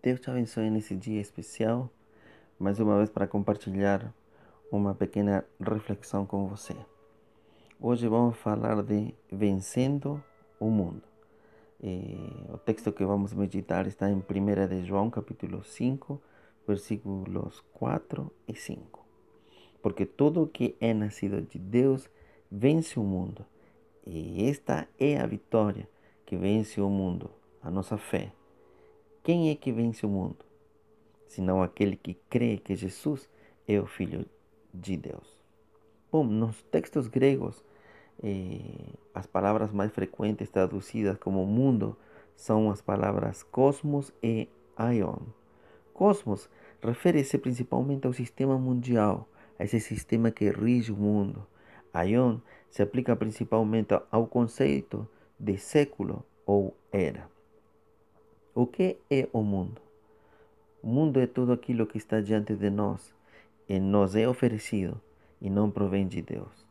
Deus te abençoe nesse dia especial, mais uma vez para compartilhar uma pequena reflexão com você. Hoje vamos falar de vencendo o mundo. E o texto que vamos meditar está em 1 de João, capítulo 5, versículos 4 e 5. Porque todo o que é nascido de Deus vence o mundo. E esta é a vitória que vence o mundo, a nossa fé. Quem é que vence o mundo? Senão aquele que crê que Jesus é o Filho de Deus. Bom, nos textos gregos, eh, as palavras mais frequentes traduzidas como mundo são as palavras cosmos e aion. Cosmos refere-se principalmente ao sistema mundial, a esse sistema que rige o mundo. Aion se aplica principalmente ao conceito de século ou era. O que é o mundo? O mundo é tudo aquilo que está diante de nós e nos é oferecido e não provém de Deus.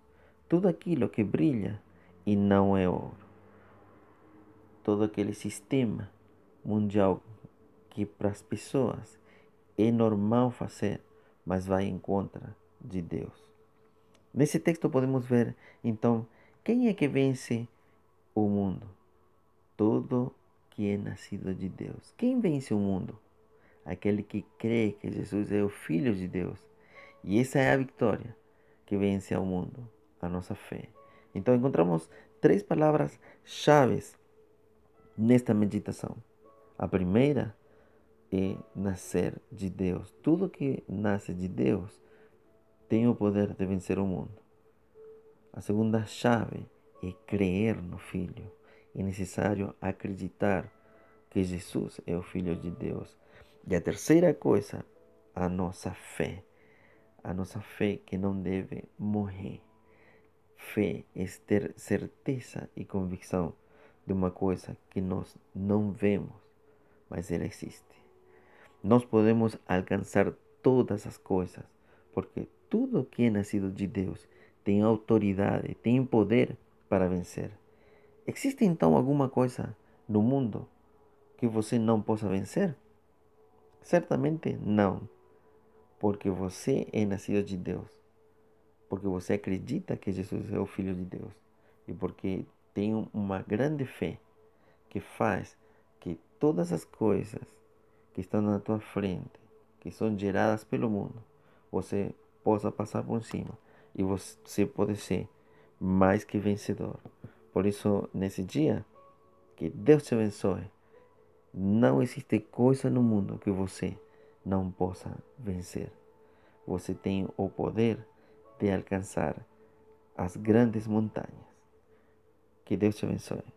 Tudo aquilo que brilha e não é ouro. Todo aquele sistema mundial que para as pessoas é normal fazer, mas vai em contra de Deus. Nesse texto podemos ver, então, quem é que vence o mundo? Todo que é nascido de Deus. Quem vence o mundo? Aquele que crê que Jesus é o Filho de Deus. E essa é a vitória que vence ao mundo, a nossa fé. Então encontramos três palavras chaves nesta meditação. A primeira é nascer de Deus. Tudo que nasce de Deus tem o poder de vencer o mundo. A segunda chave é crer no Filho é necessário acreditar que Jesus é o Filho de Deus. E a terceira coisa, a nossa fé. A nossa fé que não deve morrer. Fé é ter certeza e convicção de uma coisa que nós não vemos, mas ela existe. Nós podemos alcançar todas as coisas, porque tudo que é nascido de Deus tem autoridade, tem poder para vencer. Existe então alguma coisa no mundo que você não possa vencer? Certamente não, porque você é nascido de Deus, porque você acredita que Jesus é o Filho de Deus e porque tem uma grande fé que faz que todas as coisas que estão na tua frente, que são geradas pelo mundo, você possa passar por cima e você pode ser mais que vencedor. Por isso, nesse dia, que Deus te abençoe. Não existe coisa no mundo que você não possa vencer. Você tem o poder de alcançar as grandes montanhas. Que Deus te abençoe.